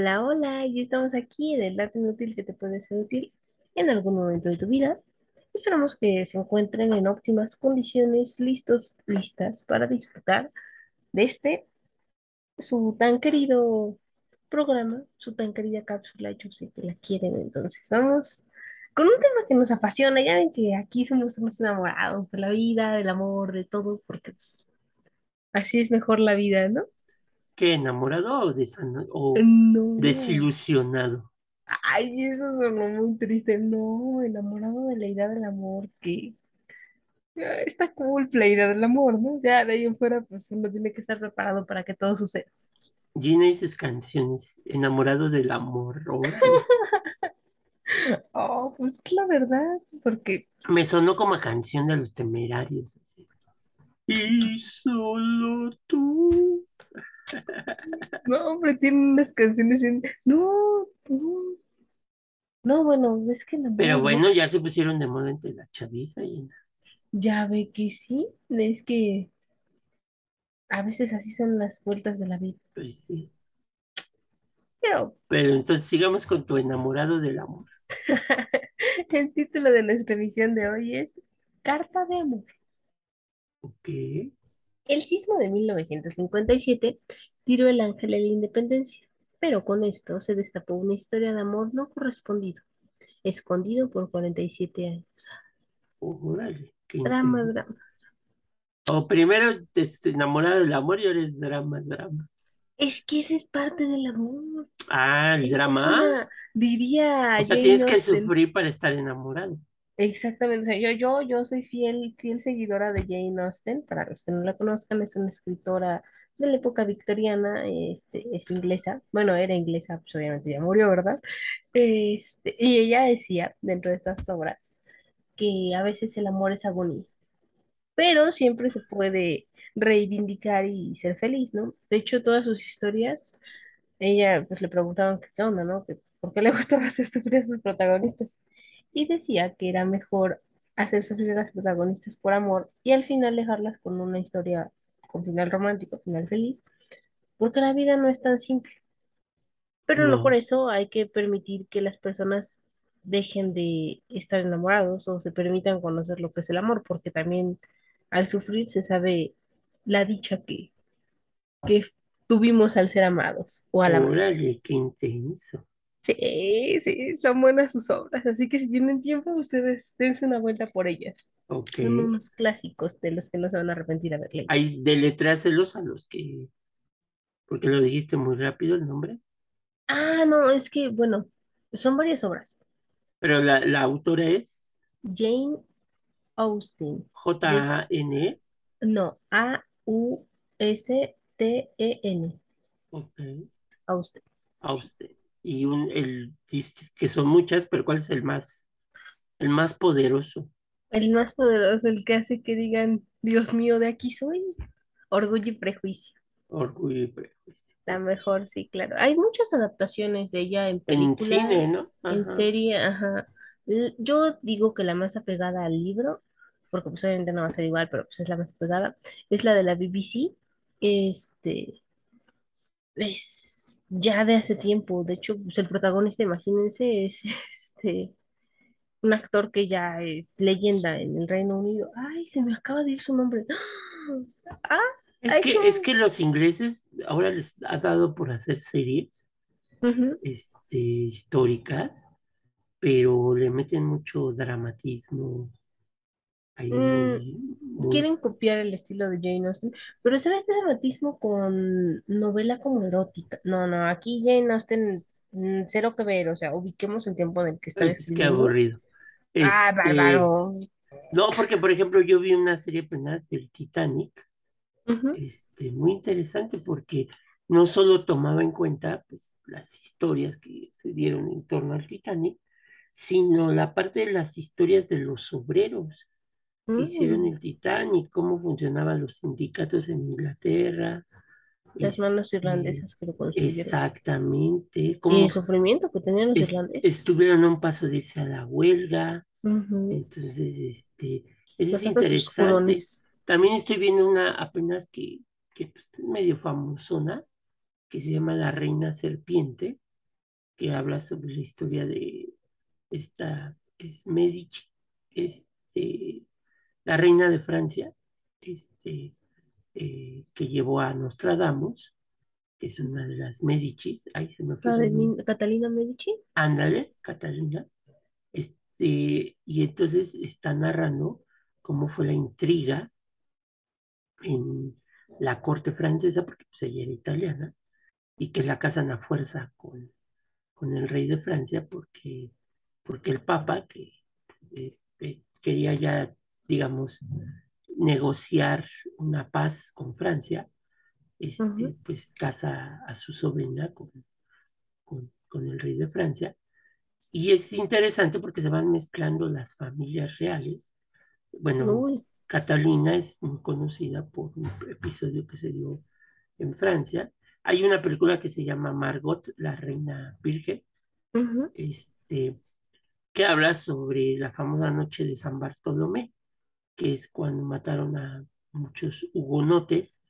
Hola, hola, y estamos aquí en el dato inútil que te puede ser útil en algún momento de tu vida. Esperamos que se encuentren en óptimas condiciones, listos, listas para disfrutar de este, su tan querido programa, su tan querida cápsula. Yo sé que la quieren, entonces vamos con un tema que nos apasiona. Ya ven que aquí somos, somos enamorados de la vida, del amor, de todo, porque pues, así es mejor la vida, ¿no? ¿Qué, enamorado o, desan- o No. desilusionado? Ay, eso sonó muy triste. No, enamorado de la idea del amor, que ah, está cool la idea del amor, ¿no? Ya de ahí en fuera, pues uno tiene que estar preparado para que todo suceda. Gina y sus canciones, enamorado del amor. Oh, pues la verdad, porque Me sonó como a canción de los temerarios. así. Y solo tú. No, hombre, tiene unas canciones bien. No, no, no, bueno, es que el Pero ¿no? bueno, ya se pusieron de moda entre la chaviza y Ya ve que sí, es que a veces así son las vueltas de la vida. pues sí. Pero Pero entonces sigamos con tu enamorado del amor. el título de nuestra emisión de hoy es Carta de amor. Ok. El sismo de 1957 tiró el ángel de la independencia, pero con esto se destapó una historia de amor no correspondido, escondido por 47 años. Órale, qué Drama, intenso. drama. O primero te enamorado del amor y ahora es drama, drama. Es que ese es parte del amor. Ah, el Es drama. una, diría O sea, Jane tienes que sufrir para estar enamorado. Exactamente. O sea, yo, yo, yo soy fiel, fiel seguidora de Jane Austen. Para los que no la conozcan, es una escritora de la época victoriana, este, es inglesa. Bueno, era inglesa, pues obviamente ya murió, ¿verdad? Este, y ella decía dentro de estas obras que a veces el amor es agonía, pero siempre se puede reivindicar y ser feliz, ¿no? De hecho, todas sus historias, ella pues le preguntaban qué onda, ¿no? Por qué le gustaba hacer sufrir a sus protagonistas. Y decía que era mejor hacer sufrir a las protagonistas por amor y al final dejarlas con una historia con final romántico, final feliz, porque la vida no es tan simple. Pero no por eso hay que permitir que las personas dejen de estar enamorados o se permitan conocer lo que es el amor, porque también al sufrir se sabe la dicha que, que tuvimos al ser amados o al. Órale, qué intenso. Sí, sí, son buenas sus obras, así que si tienen tiempo, ustedes dense una vuelta por ellas. Ok. Son unos clásicos de los que no se van a arrepentir haber leído. Hay deletráselos a los que, porque lo dijiste muy rápido el nombre, Ah, no, es que, bueno, son varias obras. pero la, la autora es Jane Austen, de J-A-N-E. No, A-U-S-T-E-N. Ok. Austen. Austen. Y un, el, dices que son muchas, pero ¿cuál es el más, el más poderoso? El más poderoso, el que hace que digan, Dios mío, de aquí soy. Orgullo y prejuicio. Orgullo y prejuicio. La mejor, sí, claro. Hay muchas adaptaciones de ella en En película, cine, ¿no? en serie, ajá. Yo digo que la más apegada al libro, porque pues obviamente no va a ser igual, pero pues es la más apegada, es la de la BBC. Este, es ya de hace tiempo. De hecho, pues el protagonista, imagínense, es este un actor que ya es leyenda en el Reino Unido. Ay, se me acaba de ir su nombre. Ah, Es que, es que los ingleses ahora les ha dado por hacer series, este, históricas, pero le meten mucho dramatismo Mm, quieren copiar el estilo de Jane Austen, pero ¿sabes ese dramatismo con novela como erótica? No, no, aquí Jane Austen, mm, cero que ver, o sea, ubiquemos el tiempo en el que estaba ay, qué aburrido. Ah, Este, bárbaro. no, porque por ejemplo yo vi una serie apenas del Titanic, este, muy interesante porque no solo tomaba en cuenta pues, las historias que se dieron en torno al Titanic, sino la parte de las historias de los obreros que hicieron Mm, el Titanic, cómo funcionaban los sindicatos en Inglaterra, Las manos este, irlandesas que lo construyeron. exactamente, Y el sufrimiento que tenían los es- irlandeses. estuvieron a un paso de irse a la huelga, Ujú. entonces, este, eso es Bastante interesante. También estoy viendo una apenas que, que pues, es medio famosona, que se llama La Reina Serpiente, que habla sobre la historia de esta es Medici, este, la reina de Francia, este, eh, que llevó a Nostradamus, que es una de las Medicis, ahí se me fue. Catalina Medici. Ándale, Catalina. Este, y entonces está narrando cómo fue la intriga en la corte francesa, porque pues, ella era italiana, y que la casan a fuerza con, con el rey de Francia, porque, porque el papa, que eh, eh, quería ya, digamos, negociar una paz con Francia, este, pues casa a su sobrina con, con, con el rey de Francia. Y es interesante porque se van mezclando las familias reales. Bueno, Uy, Catalina es muy conocida por un episodio que se dio en Francia. Hay una película que se llama Margot, la reina virgen, este, que habla sobre la famosa noche de San Bartolomé, que es cuando mataron a muchos hugonotes.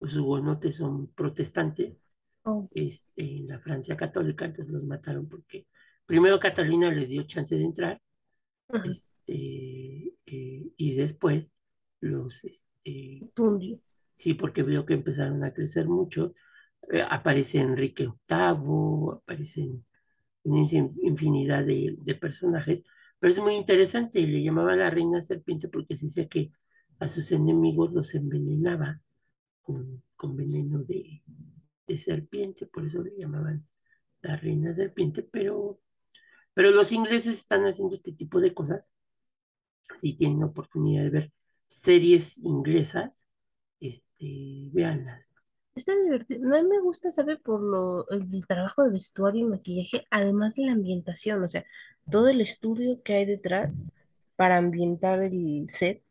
Los hugonotes son protestantes Oh, este, en la Francia católica, entonces los mataron porque primero Catalina les dio chance de entrar este, eh, y después los, este, sí, porque vio que empezaron a crecer mucho. Eh, aparece Enrique VIII, aparecen una infinidad de, de personajes, pero es muy interesante, le llamaba la reina serpiente porque se decía que a sus enemigos los envenenaba con, veneno de, de serpiente, por eso le llamaban la reina serpiente, pero, pero los ingleses están haciendo este tipo de cosas, si tienen oportunidad de ver series inglesas, este, véanlas. Está divertido. Mí me gusta saber por lo, el trabajo de vestuario y maquillaje, además de la ambientación, o sea, todo el estudio que hay detrás para ambientar el set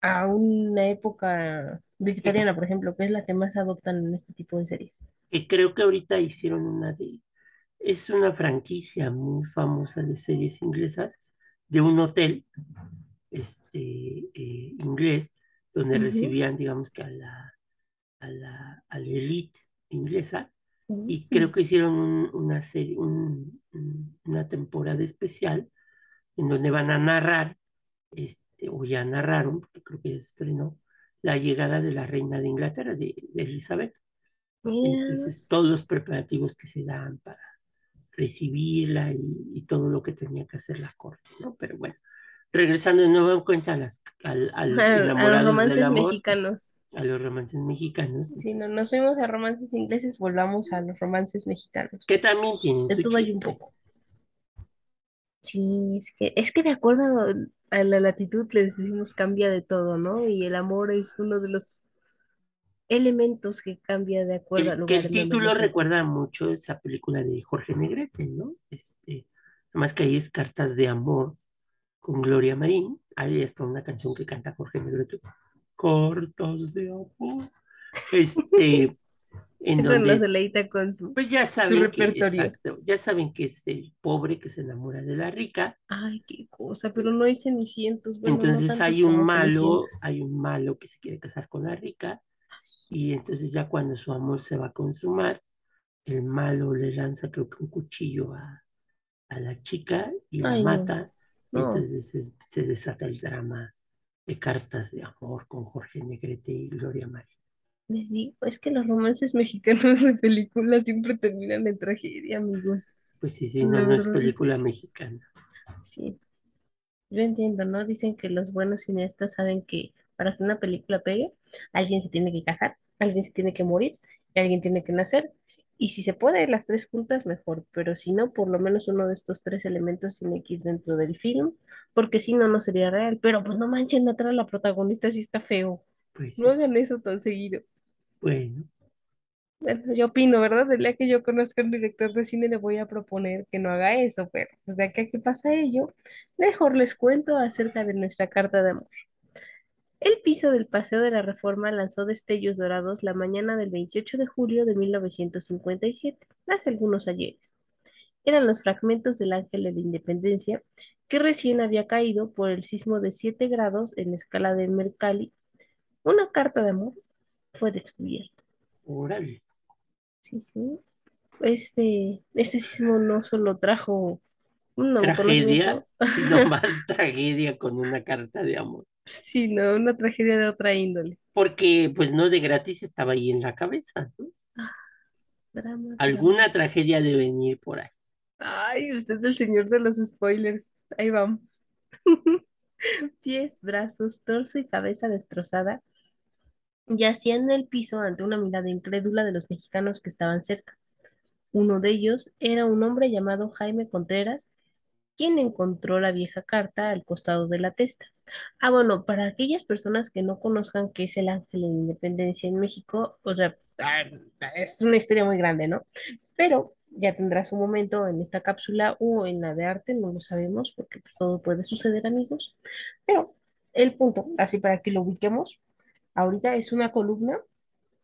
a una época victoriana, por ejemplo, que es la que más adoptan en este tipo de series. que creo que ahorita hicieron una de, es una franquicia muy famosa de series inglesas, de un hotel este, eh, inglés, donde recibían, digamos que a la elite inglesa, y creo que hicieron un- una serie, un- un- una temporada especial en donde van a narrar, este, o ya narraron, porque creo que ya se estrenó, la llegada de la reina de Inglaterra, de, de Elizabeth. Mira, Entonces, todos los preparativos que se dan para recibirla y, y todo lo que tenía que hacer la corte, ¿no? Pero bueno, regresando de nuevo en cuenta a, las, al, al a, a los romances amor, mexicanos. a los romances mexicanos, Si no nos fuimos a romances ingleses, volvamos a los romances mexicanos. que también tienen De todo hay un poco. Sí, es que, es que de acuerdo a la latitud les decimos cambia de todo, ¿no? Y el amor es uno de los elementos que cambia de acuerdo al El, que lugar el título recuerda mucho esa película de Jorge Negrete, ¿no? Este, más que ahí es Cartas de Amor con Gloria Marín. Ahí está una canción que canta Jorge Negrete. Cartas de Amor. Este, en donde deleita con su, Pues ya su saben que, repertorio. exacto, ya saben que es el pobre que se enamora de la rica. Ay, qué cosa, pero no hay cenicientos, bueno, no Entonces hay un malo, hay un malo que se quiere casar con la rica y entonces ya cuando su amor se va a consumar, el malo le lanza creo que un cuchillo a, a la chica y la Ay, mata no. entonces se, se desata el drama de cartas de amor con Jorge Negrete y Gloria Marín. Les digo, es que los romances mexicanos de películas siempre terminan en tragedia, amigos. Pues sí, sí, no, La no es película mexicana. Sí, yo entiendo, ¿no? Dicen que los buenos cineastas saben que para que una película pegue, alguien se tiene que casar, alguien se tiene que morir y alguien tiene que nacer. Y si se puede, las tres juntas, mejor. Pero si no, por lo menos uno de estos tres elementos tiene que ir dentro del film, porque si no, no sería real. Pero pues no manchen, matar a la protagonista si está feo. Pues No sí, hagan eso tan seguido. bueno, Bueno, yo opino, ¿verdad? El día que yo conozca a un director de cine le voy a proponer que no haga eso, pero pues de aquí a que pasa ello, mejor les cuento acerca de nuestra carta de amor. El piso del Paseo de la Reforma lanzó destellos dorados la mañana del 28 de julio de 1957, hace algunos ayeres. Eran los fragmentos del Ángel de la Independencia que recién había caído por el sismo de 7 grados en la escala de Mercalli. Una carta de amor fue descubierta. órale. Sí, sí. este, este sismo no solo trajo un nuevo Tragedia, sino más tragedia con una carta de amor. Sino una tragedia de otra índole. Porque, pues no de gratis estaba ahí en la cabeza, ¿no? Ah, drama, drama. Alguna tragedia de venir por ahí. Ay, usted es el señor de los spoilers. Ahí vamos. Pies, brazos, torso y cabeza destrozada yacían en el piso ante una mirada incrédula de los mexicanos que estaban cerca. Uno de ellos era un hombre llamado Jaime Contreras, quien encontró la vieja carta al costado de la testa. Ah, bueno, para aquellas personas que no conozcan qué es el Ángel de Independencia en México, o sea, ah, es una historia muy grande, ¿no? Pero ya tendrá su momento en esta cápsula o en la de arte, no lo sabemos porque pues, todo puede suceder, amigos. Pero el punto, así para que lo ubiquemos, ahorita es una columna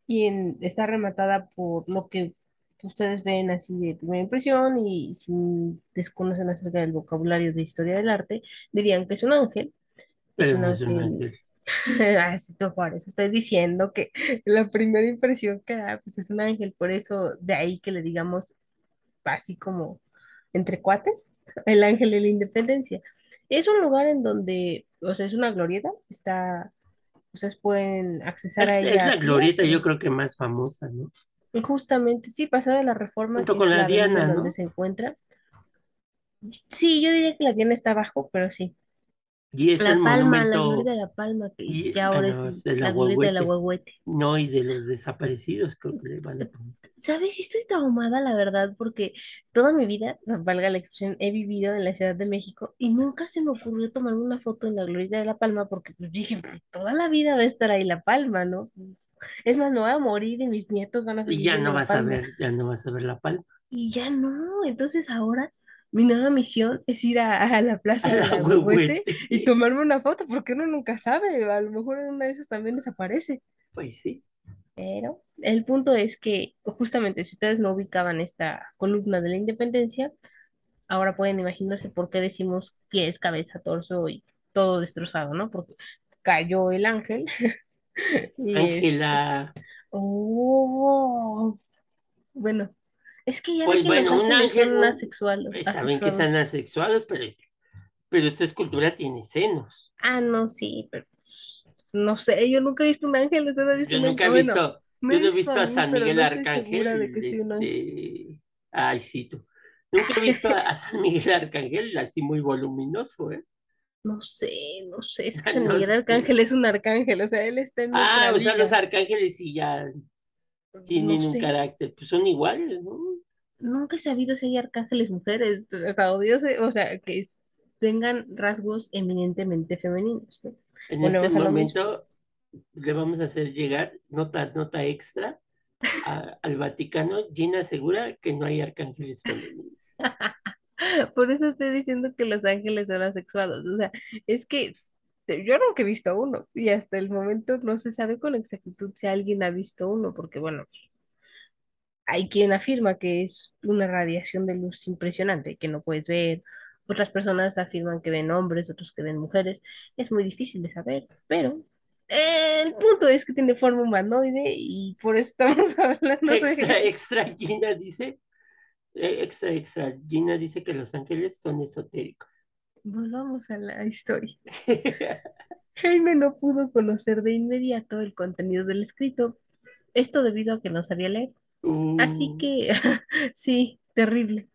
y está rematada por lo que ustedes ven así de primera impresión y si desconocen acerca del vocabulario de historia del arte, dirían que es un ángel. Es Pero un es ángel, por eso estoy diciendo que la primera impresión que da, pues es un ángel, por eso de ahí que le digamos así como entre cuates, el ángel de la independencia. Es un lugar en donde, o sea, es una glorieta, está, ustedes pueden accesar a Es, es ella la a pie, glorieta, yo creo que más famosa, ¿no? Justamente, sí, pasada la Reforma, Junto que con es la la Diana, donde se encuentra. Sí, yo diría que la tienda está abajo, pero sí. Y es el La Palma, la glorieta monumento, de la Palma, que y, ya ahora es bueno, es el la de la Huehuete. no, y de los desaparecidos, creo que le van a poner. ¿Sabes? Estoy traumada, la verdad, porque toda mi vida, valga la expresión, he vivido en la Ciudad de México y nunca se me ocurrió tomarme una foto en la glorieta de la Palma porque pues, dije, "Pues, toda la vida va a estar ahí la Palma, ¿no? Es más, me voy a morir y mis nietos van a Y ya no vas a ver, ya no vas a ver la palma. Y ya no, entonces ahora mi nueva misión es ir a, a la A plaza de la Huehuete y tomarme una foto, porque uno nunca sabe, a lo mejor en una de esas también desaparece. Pues sí. Pero el punto es que justamente si ustedes no ubicaban esta columna de la independencia, ahora pueden imaginarse por qué decimos pies, cabeza, torso y todo destrozado, ¿no? Porque cayó el ángel y este... Ángela, Oh, bueno, es que ya pues que los bueno, un ángeles ángel, son asexuales, está bien que sean asexuados. asexuados, pero, es- pero esta escultura tiene senos. Ah, no, sí, pero pues, no sé, yo nunca he visto un ángel, ¿usted ha visto Yo un nunca he visto, yo no he visto a mí, San Miguel no de Arcángel, que este, ay, sí, tú. Nunca he visto a San Miguel Arcángel así muy voluminoso, ¿eh? No sé, no sé, es que San No Miguel sé. Arcángel es un arcángel, o sea, él está en Ah, o sea, los arcángeles sí ya No tienen un sé, carácter, pues son iguales, ¿no? nunca he sabido si hay arcángeles mujeres, hasta o sea, que es- tengan rasgos eminentemente femeninos, ¿no? En este momento le vamos a hacer llegar nota, nota extra a- al Vaticano. Gina asegura que no hay arcángeles femeninos. Por eso estoy diciendo que los ángeles son asexuados. O sea, es que yo nunca he visto uno y hasta el momento no se sabe con exactitud si alguien ha visto uno, porque bueno, hay quien afirma que es una radiación de luz impresionante que no puedes ver. Otras personas afirman que ven hombres, otros que ven mujeres. Es muy difícil de saber, pero el punto es que tiene forma humanoide y por eso estamos hablando de Extra, él. extra, Gina dice, extra, extra, Gina dice que los ángeles son esotéricos. Volvamos a la historia. Jaime no pudo conocer de inmediato el contenido del escrito, esto debido a que no sabía leer. Así Uh, que, sí, terrible.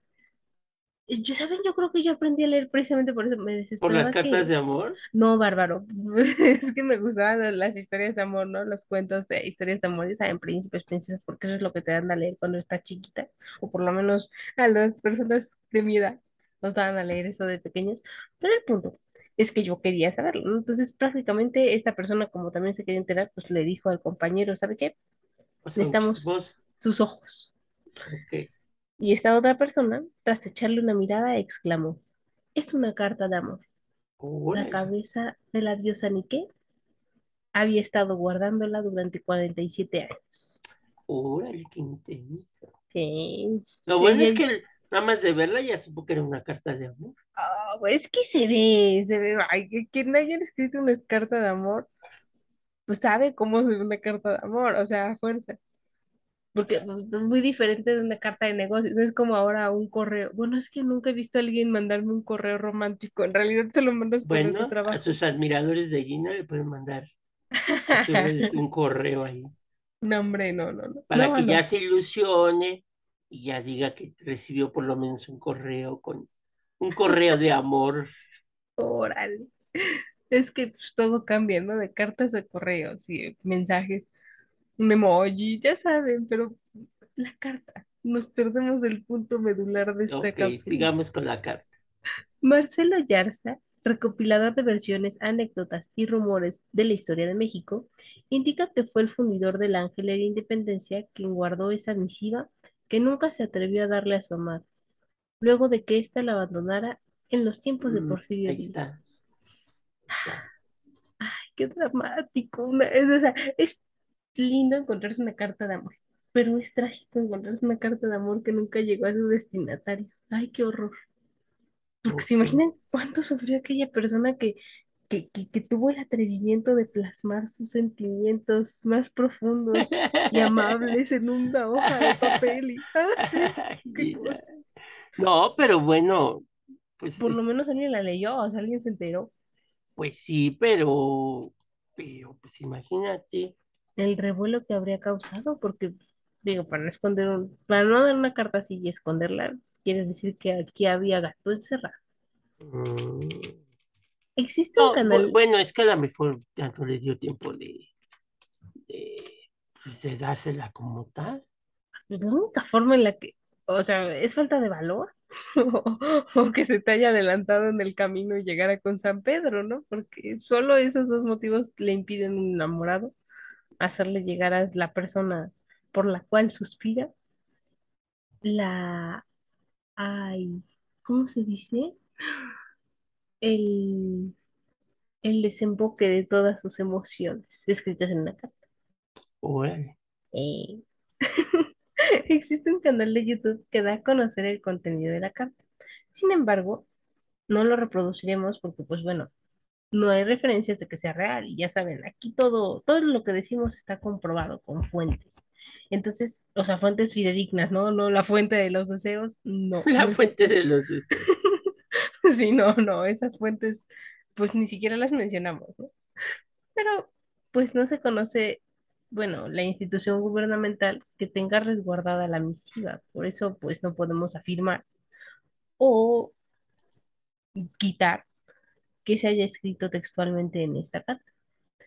Yo, ¿saben? Yo creo que yo aprendí a leer precisamente por eso. Me por las desesperaba cartas que... de amor. No, bárbaro. Es que me gustaban las historias de amor, ¿no? Los cuentos de historias de amor, saben, príncipes, princesas, porque eso es lo que te dan a leer cuando estás chiquita. O por lo menos a las personas de mi edad nos daban a leer eso de pequeños. Pero el punto es que yo quería saberlo, ¿no? Entonces, prácticamente esta persona, como también se quería enterar, pues le dijo al compañero, ¿sabe qué? O sea, un Necesitamos sus ojos. Ok. Y esta otra persona, tras echarle una mirada, exclamó, es una carta de amor. La cabeza de la diosa Nike había estado guardándola durante 47 años. órale, qué intenso. Sí, Lo bueno es que nada más de verla ya supo que era una carta de amor. ah, es que se ve, se ve, ay, que quien haya escrito una carta de amor, pues sabe cómo ve una carta de amor, o sea, a fuerza. Porque pues, es muy diferente de una carta de negocios, no es como ahora un correo. Bueno, es que nunca he visto a alguien mandarme un correo romántico, en realidad te lo mandas de Bueno, a trabajo. sus admiradores de Gina le pueden mandar a un correo ahí No, hombre, no, no, no, para no, que ya se ilusione y ya diga que recibió por lo menos un correo con un correo de amor. órale. Es que pues, todo cambia, ¿no? De cartas a correos y mensajes, un emoji, ya saben, pero la carta, nos perdemos del punto medular de esta Ok, cápsula. sigamos con la carta. Marcelo Yarza, recopilador de versiones, anécdotas y rumores de la historia de México, indica que fue el fundador del Ángel de la Independencia quien guardó esa misiva que nunca se atrevió a darle a su amada, luego de que ésta la abandonara en los tiempos de Mm, Porfirio ahí está, Díaz. ahí está. Qué dramático. una- es, o sea, es lindo encontrarse una carta de amor, pero es trágico encontrarse una carta de amor que nunca llegó a su destinatario. Ay, qué horror. Porque se imaginan cuánto sufrió aquella persona que, que, que, que tuvo el atrevimiento de plasmar sus sentimientos más profundos y amables en una hoja de papel y ¡ay, qué cosa! No, pero bueno, pues, Por lo menos alguien la leyó, o sea, alguien se enteró. pues sí, pero, pero, pues imagínate. El revuelo que habría causado, porque, digo, para no esconder un, para no dar una carta así y esconderla, quiere decir que aquí había gato encerrado. mm, Existe un No, canal, bueno, es que a lo mejor ya no le dio tiempo de, de, pues, de dársela como tal. la única forma en la que, o sea, es falta de valor, o, que se te haya adelantado en el camino y llegara con San Pedro, ¿no? Porque solo esos dos motivos le impiden un enamorado hacerle llegar a la persona por la cual suspira, la, ay, ¿cómo se dice? El, el desemboque de todas sus emociones escritas en una carta. Órale. Eh, Existe un canal de YouTube que da a conocer el contenido de la carta. Sin embargo, no lo reproduciremos porque, pues bueno, no hay referencias de que sea real y ya saben, aquí todo, todo lo que decimos está comprobado con fuentes. Entonces, o sea, fuentes fidedignas, ¿no? No la fuente de los deseos, no, La fuente de los deseos. Sí, no, no, esas fuentes, pues ni siquiera las mencionamos, ¿no? Pero, pues no se conoce, bueno, la institución gubernamental que tenga resguardada la misiva. Por eso, pues no podemos afirmar o quitar que se haya escrito textualmente en esta carta.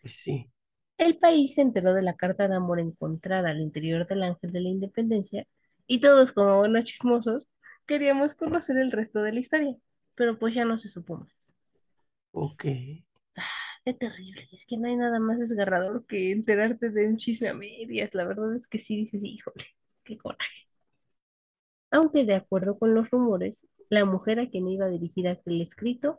Pues sí. El país se enteró de la carta de amor encontrada al interior del Ángel de la Independencia y todos, como buenos chismosos, queríamos conocer el resto de la historia, pero pues ya no se supo más. Ok. Qué terrible, es que no hay nada más desgarrador que enterarte de un chisme a medias. La verdad es que sí dices, híjole, qué coraje. Aunque de acuerdo con los rumores, la mujer a quien iba dirigida aquel escrito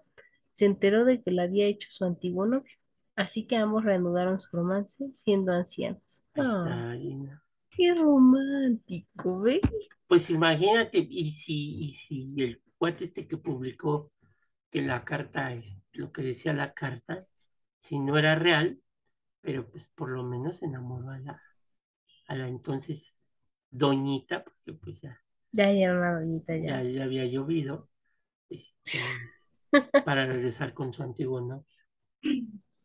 se enteró de que lo había hecho su antiguo novio, así que ambos reanudaron su romance siendo ancianos. Ahí Ah, está, Gina. qué romántico, ¿ves? Pues imagínate, y si, y si el cuate este que publicó que la carta es lo que decía la carta, si no era real, pero pues por lo menos enamoró a la, a la entonces doñita, porque pues ya, Ya era una doñita ya, ya. ya había llovido, este, para regresar con su antiguo novio.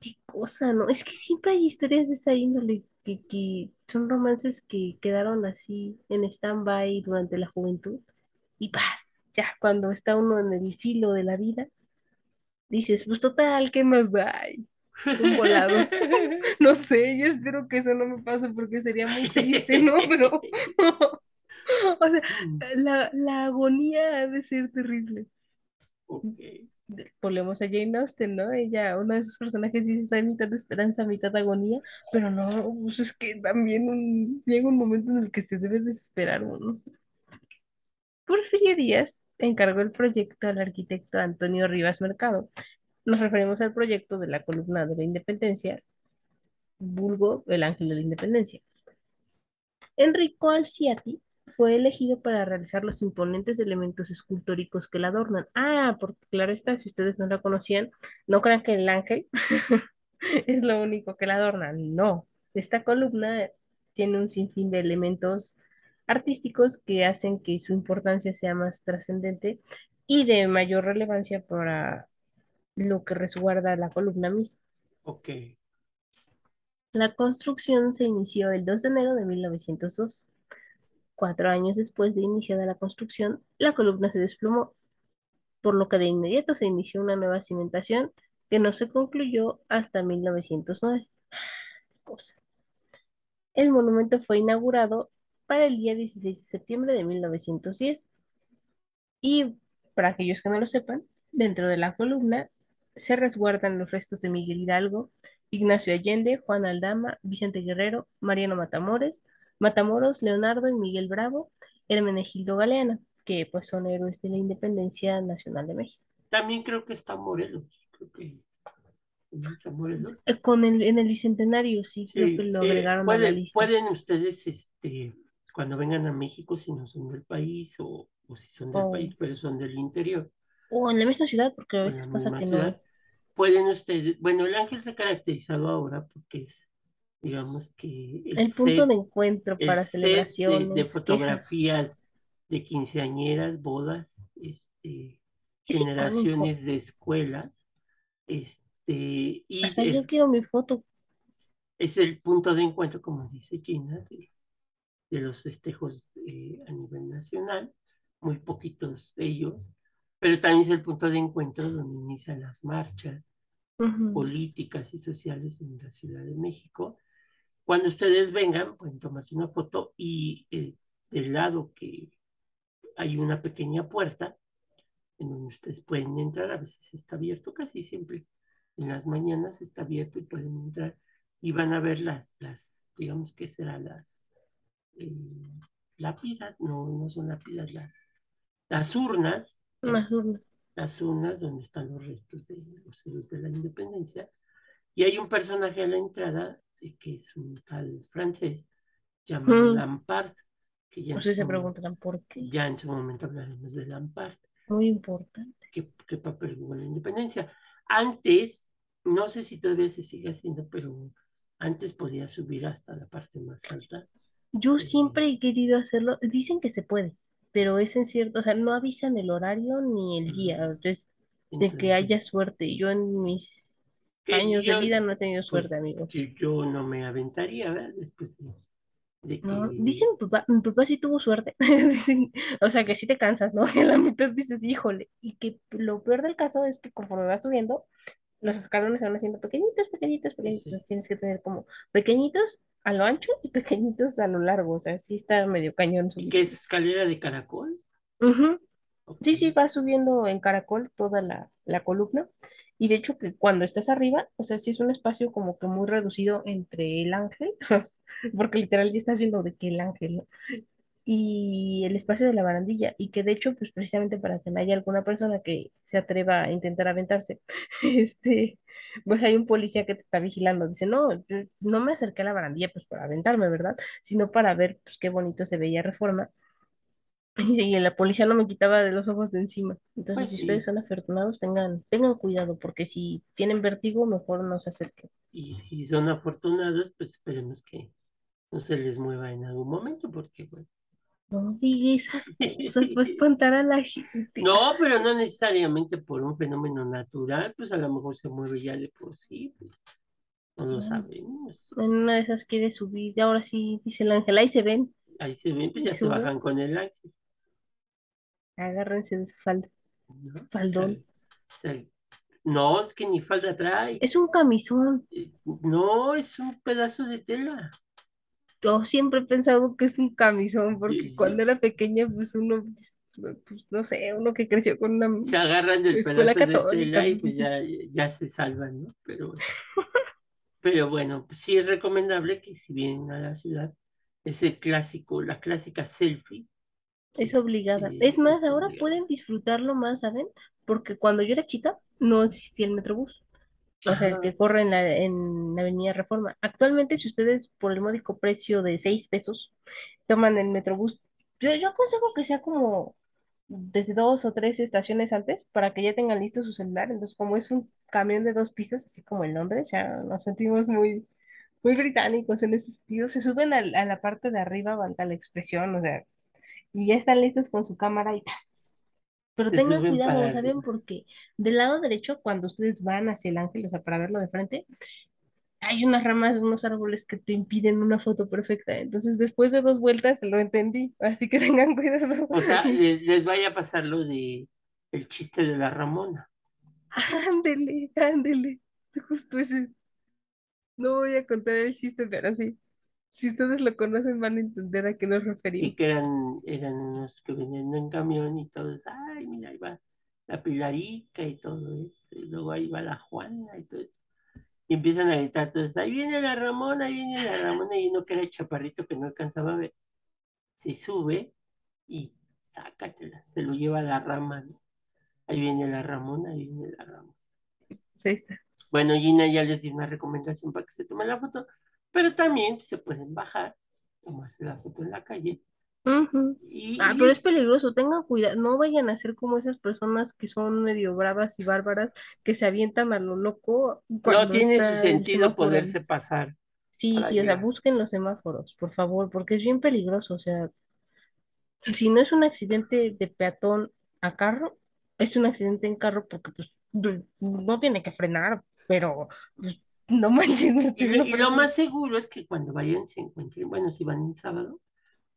Qué cosa, ¿no? Es que siempre hay historias de esa índole que, que son romances que quedaron así en stand-by durante la juventud y paz, ya cuando está uno en el filo de la vida, dices, pues total, ¿qué más da? Ay, Un volado. No sé, yo espero que eso no me pase porque sería muy triste, ¿no? Pero, o sea, la, la agonía ha de ser terrible. Ok. Volvemos a Jane Austen, ¿no? Ella, uno de esos personajes dice, está mitad de esperanza, mitad de agonía, pero no, pues es que también un- llega un momento en el que se debe desesperar uno. Porfirio Díaz encargó el proyecto al arquitecto Antonio Rivas Mercado. Nos referimos al proyecto de la columna de la Independencia, vulgo el Ángel de la Independencia. Enrico Alciati fue elegido para realizar los imponentes elementos escultóricos que la adornan. Ah, porque claro está, si ustedes no la conocían, no crean que el ángel es lo único que la adorna. No, esta columna tiene un sinfín de elementos artísticos que hacen que su importancia sea más trascendente y de mayor relevancia para lo que resguarda la columna misma. Ok. La construcción se inició el 2 de enero de 1902. Cuatro años después de iniciada la construcción, la columna se desplomó, por lo que de inmediato se inició una nueva cimentación que no se concluyó hasta 1909. Cosa. El monumento fue inaugurado para el día 16 de septiembre de 1910 y, para aquellos que no lo sepan, dentro de la columna se resguardan los restos de Miguel Hidalgo, Ignacio Allende, Juan Aldama, Vicente Guerrero, Mariano Matamores, Matamoros, Leonardo y Miguel Bravo, Hermenegildo Galeana, que pues son héroes de la independencia nacional de México. También creo que está Morelos. Creo que está Morelos. Eh, Con el, en el bicentenario, sí, creo que lo eh, agregaron a la pueden, lista. pueden ustedes, este, cuando vengan a México, si no son del país o, o si son del Oh. país, pero son del interior, O en la misma ciudad, porque a veces pasa que no. ciudad, pueden ustedes, bueno, el Ángel se ha caracterizado ahora porque es, digamos que el, El punto set, de encuentro para de, celebraciones, de quejas. fotografías de quinceañeras, bodas, este, generaciones de escuelas, este, y Hasta yo es, quiero mi foto. es el punto de encuentro, como dice Gina, de, de los festejos eh, a nivel nacional, muy poquitos de ellos, pero también es el punto de encuentro donde inician las marchas políticas y sociales en la Ciudad de México. Cuando ustedes vengan, pueden tomarse una foto y eh, del lado que hay una pequeña puerta en donde ustedes pueden entrar, a veces está abierto, casi siempre en las mañanas está abierto y pueden entrar y van a ver las, las digamos que serán las eh, lápidas, no, no son lápidas, las, las urnas, eh, Más urna. las urnas donde están los restos de los héroes de la independencia. Y hay un personaje a la entrada que es un tal francés llamado Mm. Lampard, que ya Ustedes se momento, preguntarán por qué. ya en su momento hablaremos de Lampard, Muy importante. qué, qué papel jugó la independencia. Antes, no sé si todavía se sigue haciendo, pero antes podía subir hasta la parte más alta. Yo Eh, siempre he querido hacerlo. Dicen que se puede, pero es en cierto, o sea, no avisan el horario ni el día. Entonces, de que haya suerte. Yo en mis años yo, de vida no he tenido pues, suerte, amigos. que yo no me aventaría, ¿verdad? Después de, de No, que dice mi papá, mi papá sí tuvo suerte. Dicen, o sea, que sí te cansas, ¿no? Y a la mitad dices, híjole. Y que lo peor del caso es que conforme vas subiendo, los escalones se van haciendo pequeñitos, pequeñitos, pequeñitos. Sí. Tienes que tener como pequeñitos a lo ancho y pequeñitos a lo largo. O sea, sí está medio cañón ¿Y subir. qué es escalera de caracol? Ujú. Ok. Sí, sí, va subiendo en caracol toda la, la columna. Y de hecho que cuando estás arriba, o sea, sí es un espacio como que muy reducido entre el ángel, porque literal ya estás viendo de que el ángel. Y el espacio de la barandilla. Y que de hecho, pues precisamente para que no haya alguna persona que se atreva a intentar aventarse, este, pues hay un policía que te está vigilando. Dice, no, yo no me acerqué a la barandilla pues para aventarme, ¿verdad? Sino para ver pues qué bonito se veía Reforma. Y la policía no me quitaba de los ojos de encima. Entonces, Pues si sí. ustedes son afortunados, tengan, tengan cuidado, porque si tienen vértigo, mejor no se acerquen. Y si son afortunados, pues esperemos que no se les mueva en algún momento, porque bueno. No diga esas cosas, va a espantar a la gente. No, pero no necesariamente por un fenómeno natural, pues a lo mejor se mueve ya de por sí, pues, no lo sabemos. En una de esas quiere subir, y ahora sí, dice el ángel, ahí se ven, Ahí se ven, pues ya se bajan con el ángel, agárrense de su falda. Faldón. no, es que ni falda trae. Es un camisón. Eh, No, es un pedazo de tela. Yo siempre he pensado que es un camisón, porque Sí. cuando era pequeña, pues uno, pues, no sé, uno que creció con una Se agarran del escuela pedazo de tela y pues pues ya, ya se salvan, ¿no? Pero, pero bueno, pues sí es recomendable que si vienen a la ciudad, ese clásico, la clásica selfie. Es obligada. Es más, ahora pueden disfrutarlo más, ¿saben? Porque cuando yo era chica no existía el Metrobús. O sea, el que corre en la, en la Avenida Reforma. Actualmente, si ustedes por el módico precio de 6 pesos toman el Metrobús, yo, yo aconsejo que sea como desde dos o tres estaciones antes para que ya tengan listo su celular. Entonces, como es un camión de dos pisos, así como en Londres, ya nos sentimos muy, muy británicos en ese sentido. Se suben al- a, la parte de arriba, valga la expresión, o sea, y ya están listos con su cámara y ¡tas! Pero Se tengan cuidado, ¿saben por qué? Del lado derecho, cuando ustedes van hacia el ángel, o sea, para verlo de frente, hay unas ramas de unos árboles que te impiden una foto perfecta. Entonces, después de dos vueltas, lo entendí. Así que tengan cuidado. O sea, les, les vaya a pasar lo de el chiste de la Ramona. ándele, ándele. Justo ese. No voy a contar el chiste, pero sí. Si ustedes lo conocen, van a entender a qué nos Sí, referimos. que eran, eran unos que venían en camión y todos, ay, mira, ahí va la Pilarica y todo eso. Y luego ahí va la Juana y todo eso. Y empiezan a gritar todos, ahí viene la Ramona, ahí viene la Ramona. Y uno que era el chaparrito que no alcanzaba a ver, se sube y sácatela, se lo lleva a la rama, ¿no? Ahí viene la Ramona, ahí viene la Ramona. Ahí está. Bueno, Gina ya les dio una recomendación para que se tomen la foto, pero también se pueden bajar, tomarse la foto en la calle. Y, Ah, pero es peligroso, tengan cuidado, no vayan a ser como esas personas que son medio bravas y bárbaras que se avientan a lo loco no tiene su sentido poderse pasar Sí, sí, o sea, busquen los semáforos, por favor, porque es bien peligroso, o sea, si no es un accidente de peatón a carro, es un accidente en carro porque pues no tiene que frenar, pero pues, no manches, no Y lo, y más seguro es que cuando vayan se encuentren, bueno, si van en sábado,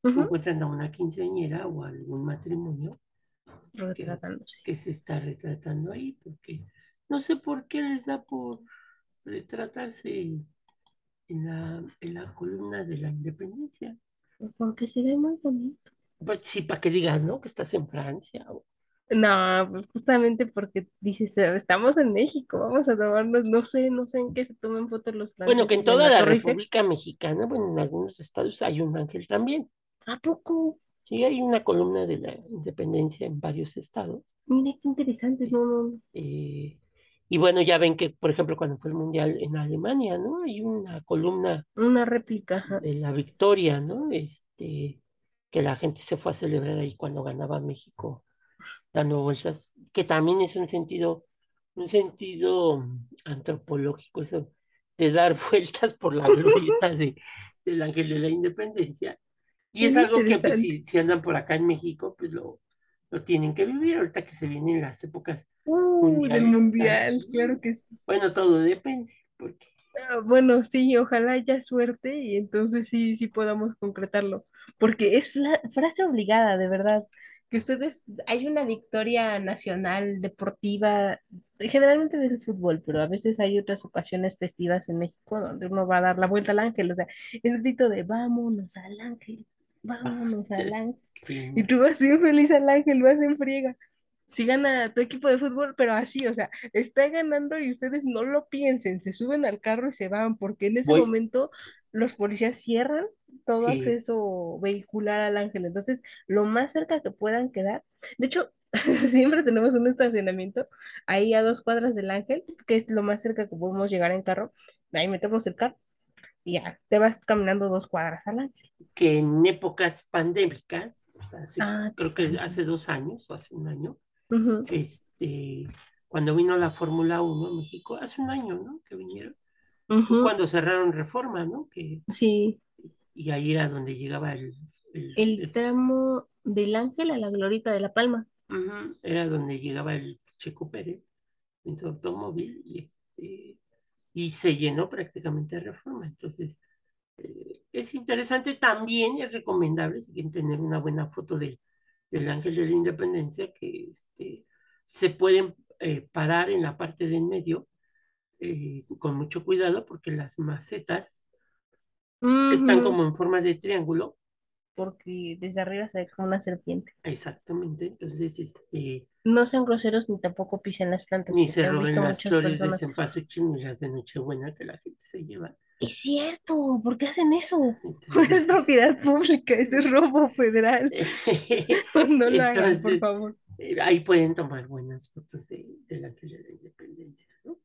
se encuentran a una quinceañera o a algún matrimonio que, se está retratando ahí, porque no sé por qué les da por retratarse en la, en la columna de la independencia. Porque se ve muy bonito. Pues sí, para que digas, ¿no? Que estás en Francia. o- No, pues justamente porque dices, "Eh, estamos en México, vamos a tomarnos, no sé, no sé en qué se toman fotos los Bueno, que en franceses en toda la. República Mexicana, bueno, en algunos estados hay un ángel también. ¿A poco? Sí, hay una columna de la independencia en varios estados. Mira qué interesante, no, no, Eh, y bueno, ya ven que, por ejemplo, cuando fue el Mundial en Alemania, ¿no? Hay una columna una réplica, de la victoria, ¿no? Este, que la gente se fue a celebrar ahí cuando ganaba México, dando vueltas, que también es un sentido, un sentido antropológico, eso de dar vueltas por la glorieta de, del Ángel de la Independencia. Y es Qué algo que, pues, si, si andan por acá en México, pues lo, lo tienen que vivir ahorita que se vienen las épocas Uh, del mundial, claro que sí. Bueno, todo depende, porque Ah, bueno, sí, ojalá haya suerte y entonces sí, sí podamos concretarlo, porque es frase obligada, de verdad, que ustedes, hay una victoria nacional, deportiva, generalmente del fútbol, pero a veces hay otras ocasiones festivas en México donde uno va a dar la vuelta al ángel, o sea, es grito de vámonos al ángel, vámonos al es- ángel, sí, y tú vas bien feliz al ángel, vas en friega. Si gana tu equipo de fútbol, pero así, o sea, está ganando y ustedes no lo piensen, se suben al carro y se van, porque en ese voy, momento los policías cierran todo sí, acceso vehicular al ángel. Entonces, lo más cerca que puedan quedar, de hecho, siempre tenemos un estacionamiento ahí a dos cuadras del ángel, que es lo más cerca que podemos llegar en carro. Ahí metemos el carro y ya, te vas caminando dos cuadras al ángel. que en épocas pandémicas, o sea, hace- Ah, creo que hace dos años o hace un año, este, cuando vino la Fórmula 1 a México, hace un año, ¿no? Que vinieron, cuando cerraron Reforma, ¿no? Que, Sí, y ahí era donde llegaba el, el- el es- tramo del ángel a la glorita de la palma. ujú, era donde llegaba el Checo Pérez en su automóvil y este y se llenó prácticamente de Reforma. Entonces, eh, es interesante también, es recomendable si quieren tener una buena foto del, del Ángel de la Independencia, que este, se pueden eh, parar en la parte de en medio eh, con mucho cuidado porque las macetas están como en forma de triángulo, Porque desde arriba se ve como una serpiente. exactamente, entonces este, No sean groseros ni tampoco pisen las plantas, ni se roben las flores de personas. cempasúchil ni las de Nochebuena que la gente se lleva. Es cierto, ¿por qué hacen eso? Entonces, es propiedad pública, eso es robo federal. No lo hagan, por favor. eh, ahí pueden tomar buenas fotos de, del Ángel de la Independencia, ¿no?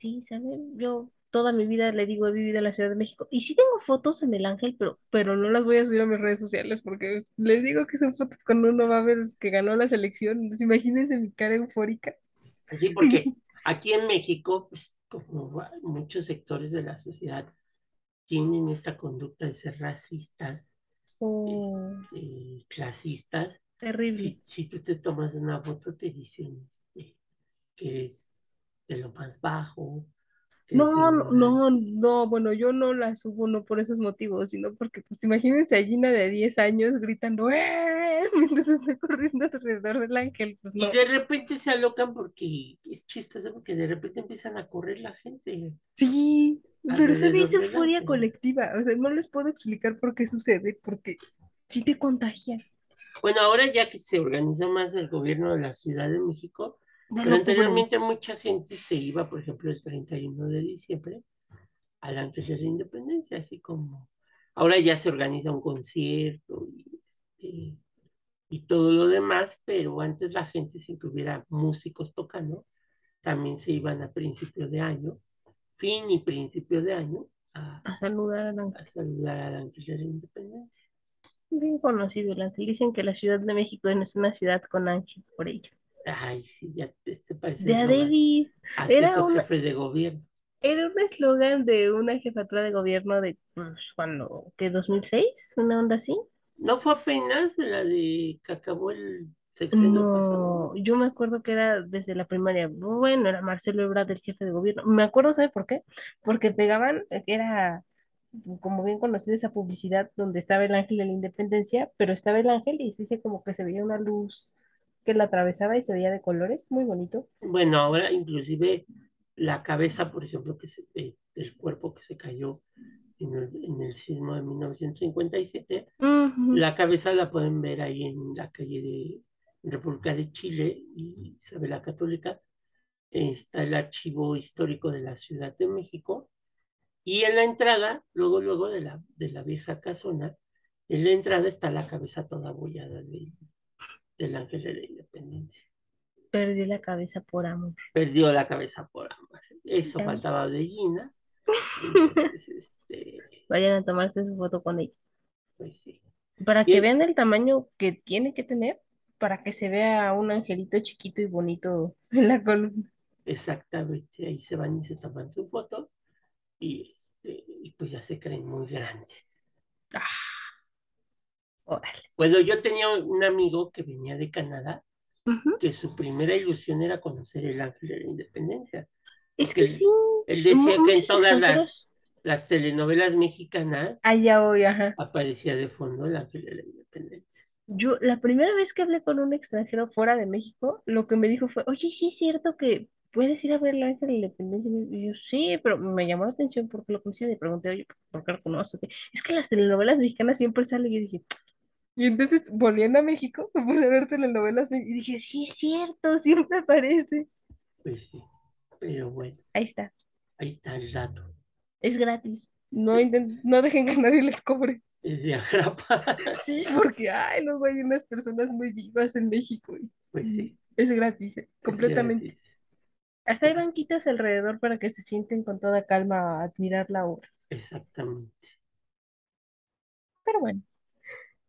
Sí, ¿saben? Yo toda mi vida le digo, he vivido en la Ciudad de México y sí tengo fotos en el Ángel, pero, pero no las voy a subir a mis redes sociales porque les digo que son fotos cuando uno va a ver que ganó la selección. Entonces, imagínense mi cara eufórica. Sí, porque aquí en México, pues como muchos sectores de la sociedad tienen esta conducta de ser racistas, Oh, este, clasistas. terrible. Si, si tú te tomas una foto, te dicen este, que eres de lo más bajo. No, no, no, no, bueno, yo no la subo no por esos motivos, sino porque, pues, imagínense a Gina de 10 años gritando, ¡eh! mientras está corriendo alrededor del ángel, pues Y de repente se alocan porque es chistoso, porque de repente empiezan a correr la gente Sí, pero se ve esa ángel. colectiva, o sea, no les puedo explicar por qué sucede, porque sí te contagia. Bueno, ahora ya que se organizó más el gobierno de la Ciudad de México, pero anteriormente mucha gente se iba, por ejemplo, el 31 de diciembre al Ángel de la Independencia, así como ahora ya se organiza un concierto y, este, y todo lo demás, pero antes la gente, sin que hubiera músicos tocando, también se iban a principio de año, fin y principio de año, a, A saludar al ángel. a saludar al Ángel de la Independencia. Bien conocido el ángel. Dicen que la Ciudad de México no es una ciudad con ángel, por ello. Ay, sí, ya te, te parece De. Davis. Era jefe de gobierno. era un eslogan de una jefatura de gobierno de, pues, cuando, ¿qué? ¿2006? ¿Una onda así? ¿No fue apenas la de que acabó el sexenio pasado? No, yo me acuerdo que era desde la primaria. Bueno, era Marcelo Ebrard el jefe de gobierno. Me acuerdo, ¿sabe por qué? Porque pegaban, era como bien conocida esa publicidad donde estaba el ángel de la independencia, pero estaba el ángel y se como que se veía una luz que la atravesaba y se veía de colores, muy bonito. Bueno, ahora inclusive la cabeza, por ejemplo, que se, de- del cuerpo que se cayó en el, en el sismo de 1957, Ujú. la cabeza la pueden ver ahí en la calle de República de Chile y Isabel la Católica. Está el archivo histórico de la Ciudad de México y en la entrada, luego, luego de la, de la vieja casona, en la entrada está la cabeza toda abollada de- del ángel de la independencia. Perdió la cabeza por amor. Perdió la cabeza por hambre. Eso faltaba de Gina. Entonces, este, Vayan a tomarse su foto con ella. pues sí. Para que vean el tamaño que tiene que tener, para que se vea un angelito chiquito y bonito en la columna. exactamente, ahí se van y se toman su foto y, este, y pues ya se creen muy grandes. Órale. Bueno, yo tenía un amigo que venía de Canadá, que su primera ilusión era conocer el ángel de la independencia. Es que él- sí. Él decía que en todas las, las telenovelas mexicanas Allá voy, ajá. aparecía de fondo el ángel de la independencia. Yo, la primera vez que hablé con un extranjero fuera de México, lo que me dijo fue, oye, sí es cierto que puedes ir a ver el Ángel de la Independencia. Y yo, sí, pero me llamó la atención porque lo conocí y le pregunté, oye, ¿por qué lo conoces? Es que las telenovelas mexicanas siempre salen. Y yo dije, y entonces, volviendo a México, me puse a ver telenovelas y dije, sí es cierto, siempre aparece. Pues sí, pero bueno, Ahí está, ahí está el dato. es gratis. No, inten- no dejen que nadie les cobre. Es de agrapa. Sí, porque, ay, luego hay unas personas muy vivas en México. y- Pues sí, Es gratis, eh, es completamente. gratis. Hasta hay Pues- banquitas alrededor para que se sienten con toda calma a admirar la obra. Exactamente. Pero bueno,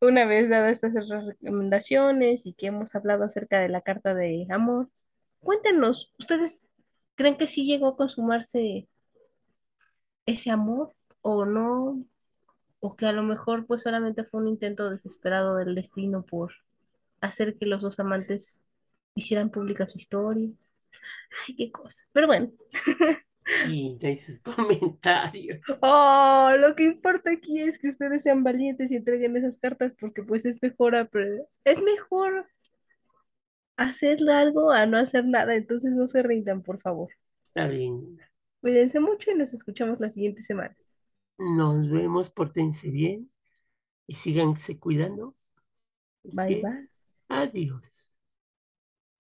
una vez dadas estas recomendaciones y que hemos hablado acerca de la carta de amor, cuéntenos, ¿ustedes creen que sí llegó a consumarse ese amor o no? O que a lo mejor pues solamente fue un intento desesperado del destino por hacer que los dos amantes hicieran pública su historia. Ay, qué cosa. Pero bueno. Y de sus comentarios. Oh, lo que importa aquí es que ustedes sean valientes y entreguen esas cartas porque pues es mejor apre- es mejor hacer algo a no hacer nada, entonces no se rindan, por favor. Está bien. Cuídense mucho y nos escuchamos la siguiente semana. Nos vemos, pórtense bien y síganse cuidando. Bye bye. adiós.